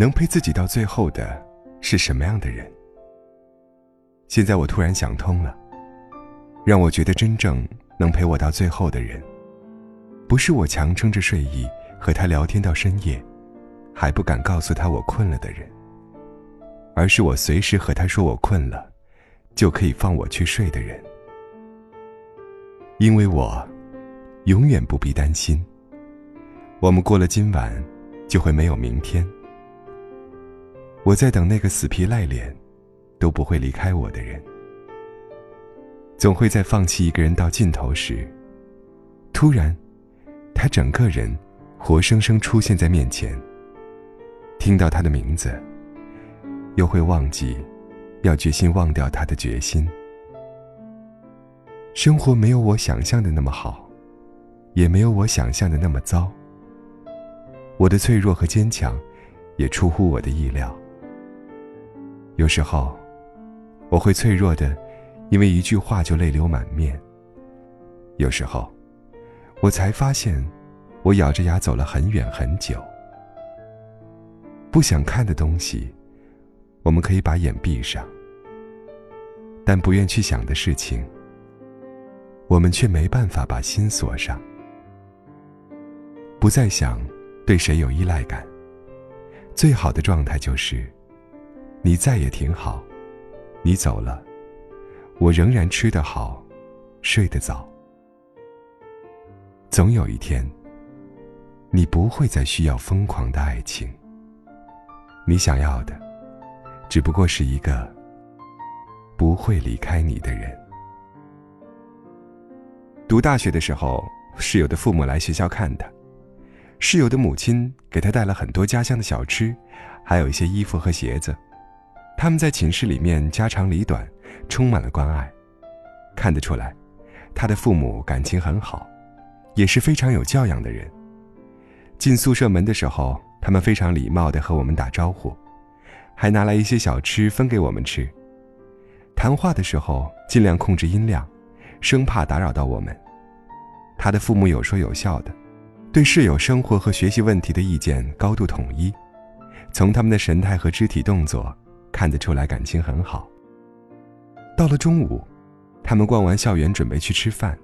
能陪自己到最后的是什么样的人？现在我突然想通了，让我觉得真正能陪我到最后的人，不是我强撑着睡意和他聊天到深夜，还不敢告诉他我困了的人，而是我随时和他说我困了，就可以放我去睡的人。因为我永远不必担心。我们过了今晚，就会没有明天。我在等那个死皮赖脸，都不会离开我的人。总会在放弃一个人到尽头时，突然，他整个人活生生出现在面前。听到他的名字，又会忘记，要决心忘掉他的决心。生活没有我想象的那么好，也没有我想象的那么糟。我的脆弱和坚强，也出乎我的意料。有时候，我会脆弱的，因为一句话就泪流满面。有时候，我才发现，我咬着牙走了很远很久。不想看的东西，我们可以把眼闭上；但不愿去想的事情，我们却没办法把心锁上。不再想。对谁有依赖感？最好的状态就是，你在也挺好，你走了，我仍然吃得好，睡得早。总有一天，你不会再需要疯狂的爱情。你想要的，只不过是一个不会离开你的人。读大学的时候，室友的父母来学校看他。室友的母亲给他带了很多家乡的小吃，还有一些衣服和鞋子。他们在寝室里面家长里短，充满了关爱。看得出来，他的父母感情很好，也是非常有教养的人。进宿舍门的时候，他们非常礼貌地和我们打招呼，还拿来一些小吃分给我们吃。谈话的时候尽量控制音量，生怕打扰到我们。他的父母有说有笑的。对室友生活和学习问题的意见高度统一，从他们的神态和肢体动作看得出来感情很好。到了中午，他们逛完校园准备去吃饭，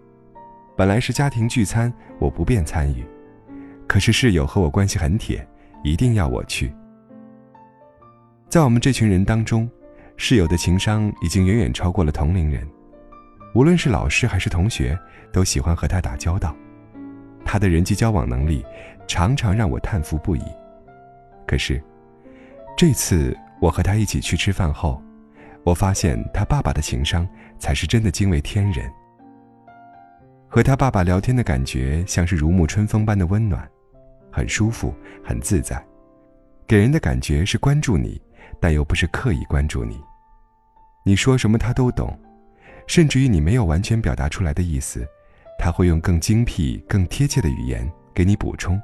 本来是家庭聚餐，我不便参与，可是室友和我关系很铁，一定要我去。在我们这群人当中，室友的情商已经远远超过了同龄人，无论是老师还是同学，都喜欢和他打交道。他的人际交往能力常常让我叹服不已。可是，这次我和他一起去吃饭后，我发现他爸爸的情商才是真的惊为天人。和他爸爸聊天的感觉像是如沐春风般的温暖，很舒服，很自在，给人的感觉是关注你，但又不是刻意关注你。你说什么他都懂，甚至于你没有完全表达出来的意思。他会用更精辟、更贴切的语言给你补充。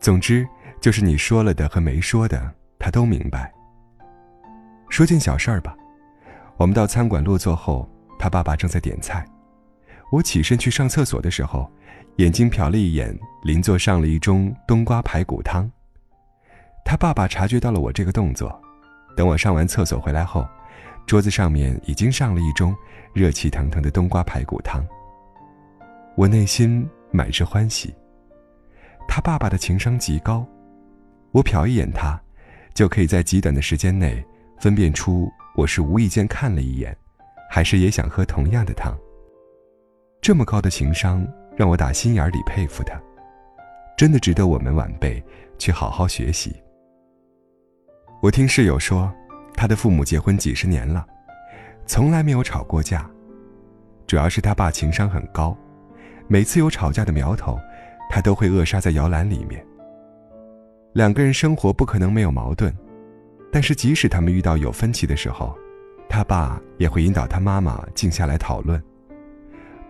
总之，就是你说了的和没说的，他都明白。说件小事儿吧，我们到餐馆落座后，他爸爸正在点菜。我起身去上厕所的时候，眼睛瞟了一眼邻座上了一盅冬瓜排骨汤。他爸爸察觉到了我这个动作，等我上完厕所回来后，桌子上面已经上了一盅热气腾腾的冬瓜排骨汤。我内心满是欢喜。他爸爸的情商极高，我瞟一眼他，就可以在极短的时间内分辨出我是无意间看了一眼，还是也想喝同样的汤。这么高的情商，让我打心眼里佩服他，真的值得我们晚辈去好好学习。我听室友说，他的父母结婚几十年了，从来没有吵过架，主要是他爸情商很高。每次有吵架的苗头，他都会扼杀在摇篮里面。两个人生活不可能没有矛盾，但是即使他们遇到有分歧的时候，他爸也会引导他妈妈静下来讨论。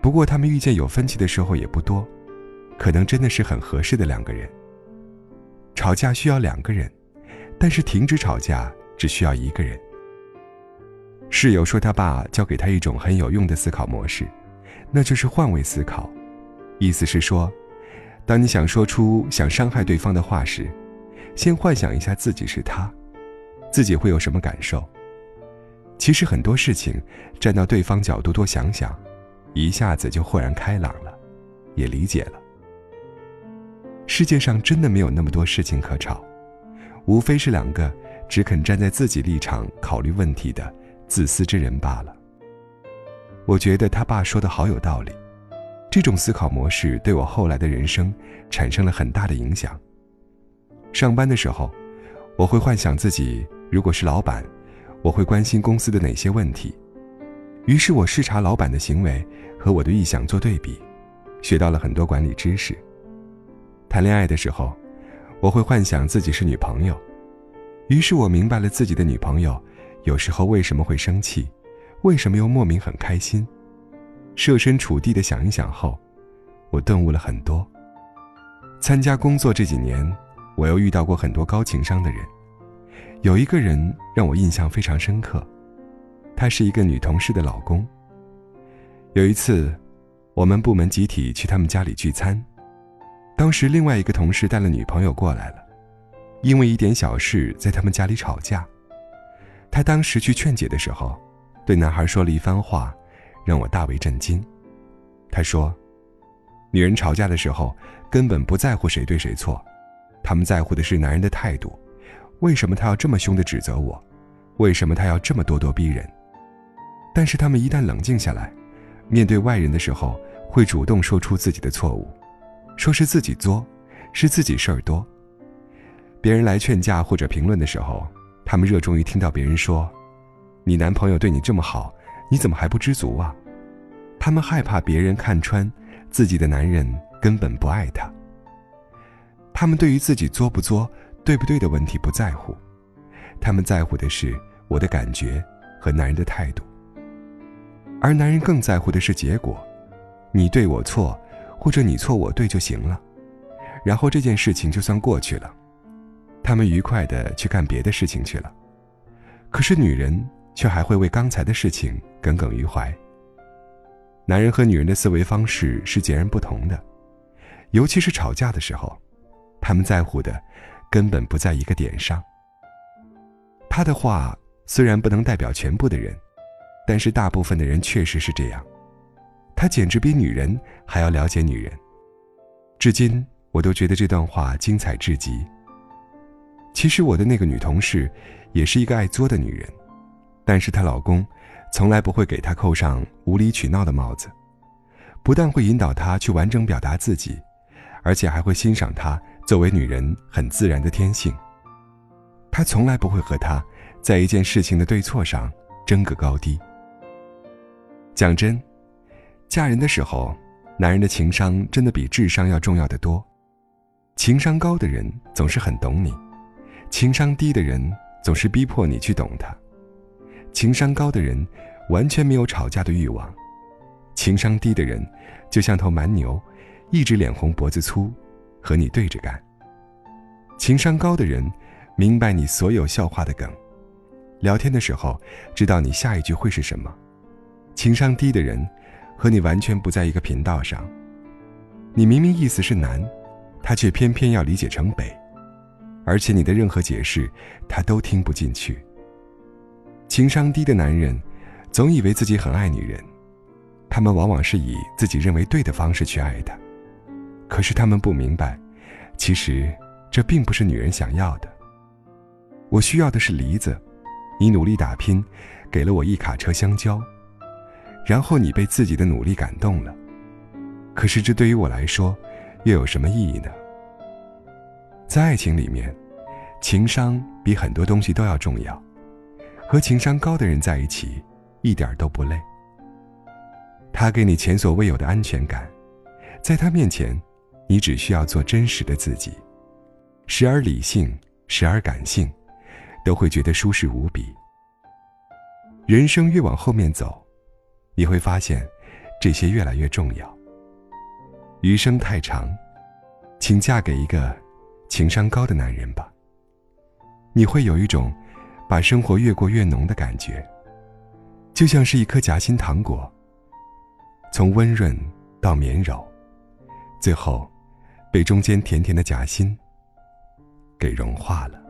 不过他们遇见有分歧的时候也不多，可能真的是很合适的两个人。吵架需要两个人，但是停止吵架只需要一个人。室友说他爸教给他一种很有用的思考模式，那就是换位思考，意思是说，当你想说出想伤害对方的话时，先幻想一下自己是他。自己会有什么感受？其实很多事情，站到对方角度多想想，一下子就豁然开朗了，也理解了。世界上真的没有那么多事情可吵，无非是两个只肯站在自己立场考虑问题的自私之人罢了。我觉得他爸说的好有道理，这种思考模式对我后来的人生产生了很大的影响。上班的时候，我会幻想自己。如果是老板，我会关心公司的哪些问题？于是我视察老板的行为和我的预想做对比，学到了很多管理知识。谈恋爱的时候，我会幻想自己是女朋友，于是我明白了自己的女朋友有时候为什么会生气，为什么又莫名很开心。设身处地的想一想后，我顿悟了很多。参加工作这几年，我又遇到过很多高情商的人。有一个人让我印象非常深刻，他是一个女同事的老公。有一次，我们部门集体去他们家里聚餐，当时另外一个同事带了女朋友过来了，因为一点小事在他们家里吵架。他当时去劝解的时候，对男孩说了一番话，让我大为震惊。他说：“女人吵架的时候根本不在乎谁对谁错，他们在乎的是男人的态度。”为什么他要这么凶的指责我？为什么他要这么咄咄逼人？但是他们一旦冷静下来，面对外人的时候，会主动说出自己的错误，说是自己作，是自己事儿多。别人来劝架或者评论的时候，他们热衷于听到别人说：“你男朋友对你这么好，你怎么还不知足啊？”他们害怕别人看穿自己的男人根本不爱他。他们对于自己作不作？对不对的问题不在乎，他们在乎的是我的感觉和男人的态度，而男人更在乎的是结果，你对我错，或者你错我对就行了，然后这件事情就算过去了，他们愉快的去干别的事情去了，可是女人却还会为刚才的事情耿耿于怀。男人和女人的思维方式是截然不同的，尤其是吵架的时候，他们在乎的。根本不在一个点上。他的话虽然不能代表全部的人，但是大部分的人确实是这样。他简直比女人还要了解女人。至今我都觉得这段话精彩至极。其实我的那个女同事，也是一个爱作的女人，但是她老公，从来不会给她扣上无理取闹的帽子，不但会引导她去完整表达自己，而且还会欣赏她。作为女人很自然的天性，她从来不会和他在一件事情的对错上争个高低。讲真，嫁人的时候，男人的情商真的比智商要重要的多。情商高的人总是很懂你，情商低的人总是逼迫你去懂他。情商高的人完全没有吵架的欲望，情商低的人就像头蛮牛，一直脸红脖子粗。和你对着干。情商高的人，明白你所有笑话的梗，聊天的时候知道你下一句会是什么。情商低的人，和你完全不在一个频道上。你明明意思是南，他却偏偏要理解成北，而且你的任何解释，他都听不进去。情商低的男人，总以为自己很爱女人，他们往往是以自己认为对的方式去爱的。可是他们不明白，其实这并不是女人想要的。我需要的是梨子，你努力打拼，给了我一卡车香蕉，然后你被自己的努力感动了。可是这对于我来说，又有什么意义呢？在爱情里面，情商比很多东西都要重要。和情商高的人在一起，一点都不累。他给你前所未有的安全感，在他面前。你只需要做真实的自己，时而理性，时而感性，都会觉得舒适无比。人生越往后面走，你会发现，这些越来越重要。余生太长，请嫁给一个情商高的男人吧。你会有一种把生活越过越浓的感觉，就像是一颗夹心糖果，从温润到绵柔，最后被中间甜甜的夹心给融化了。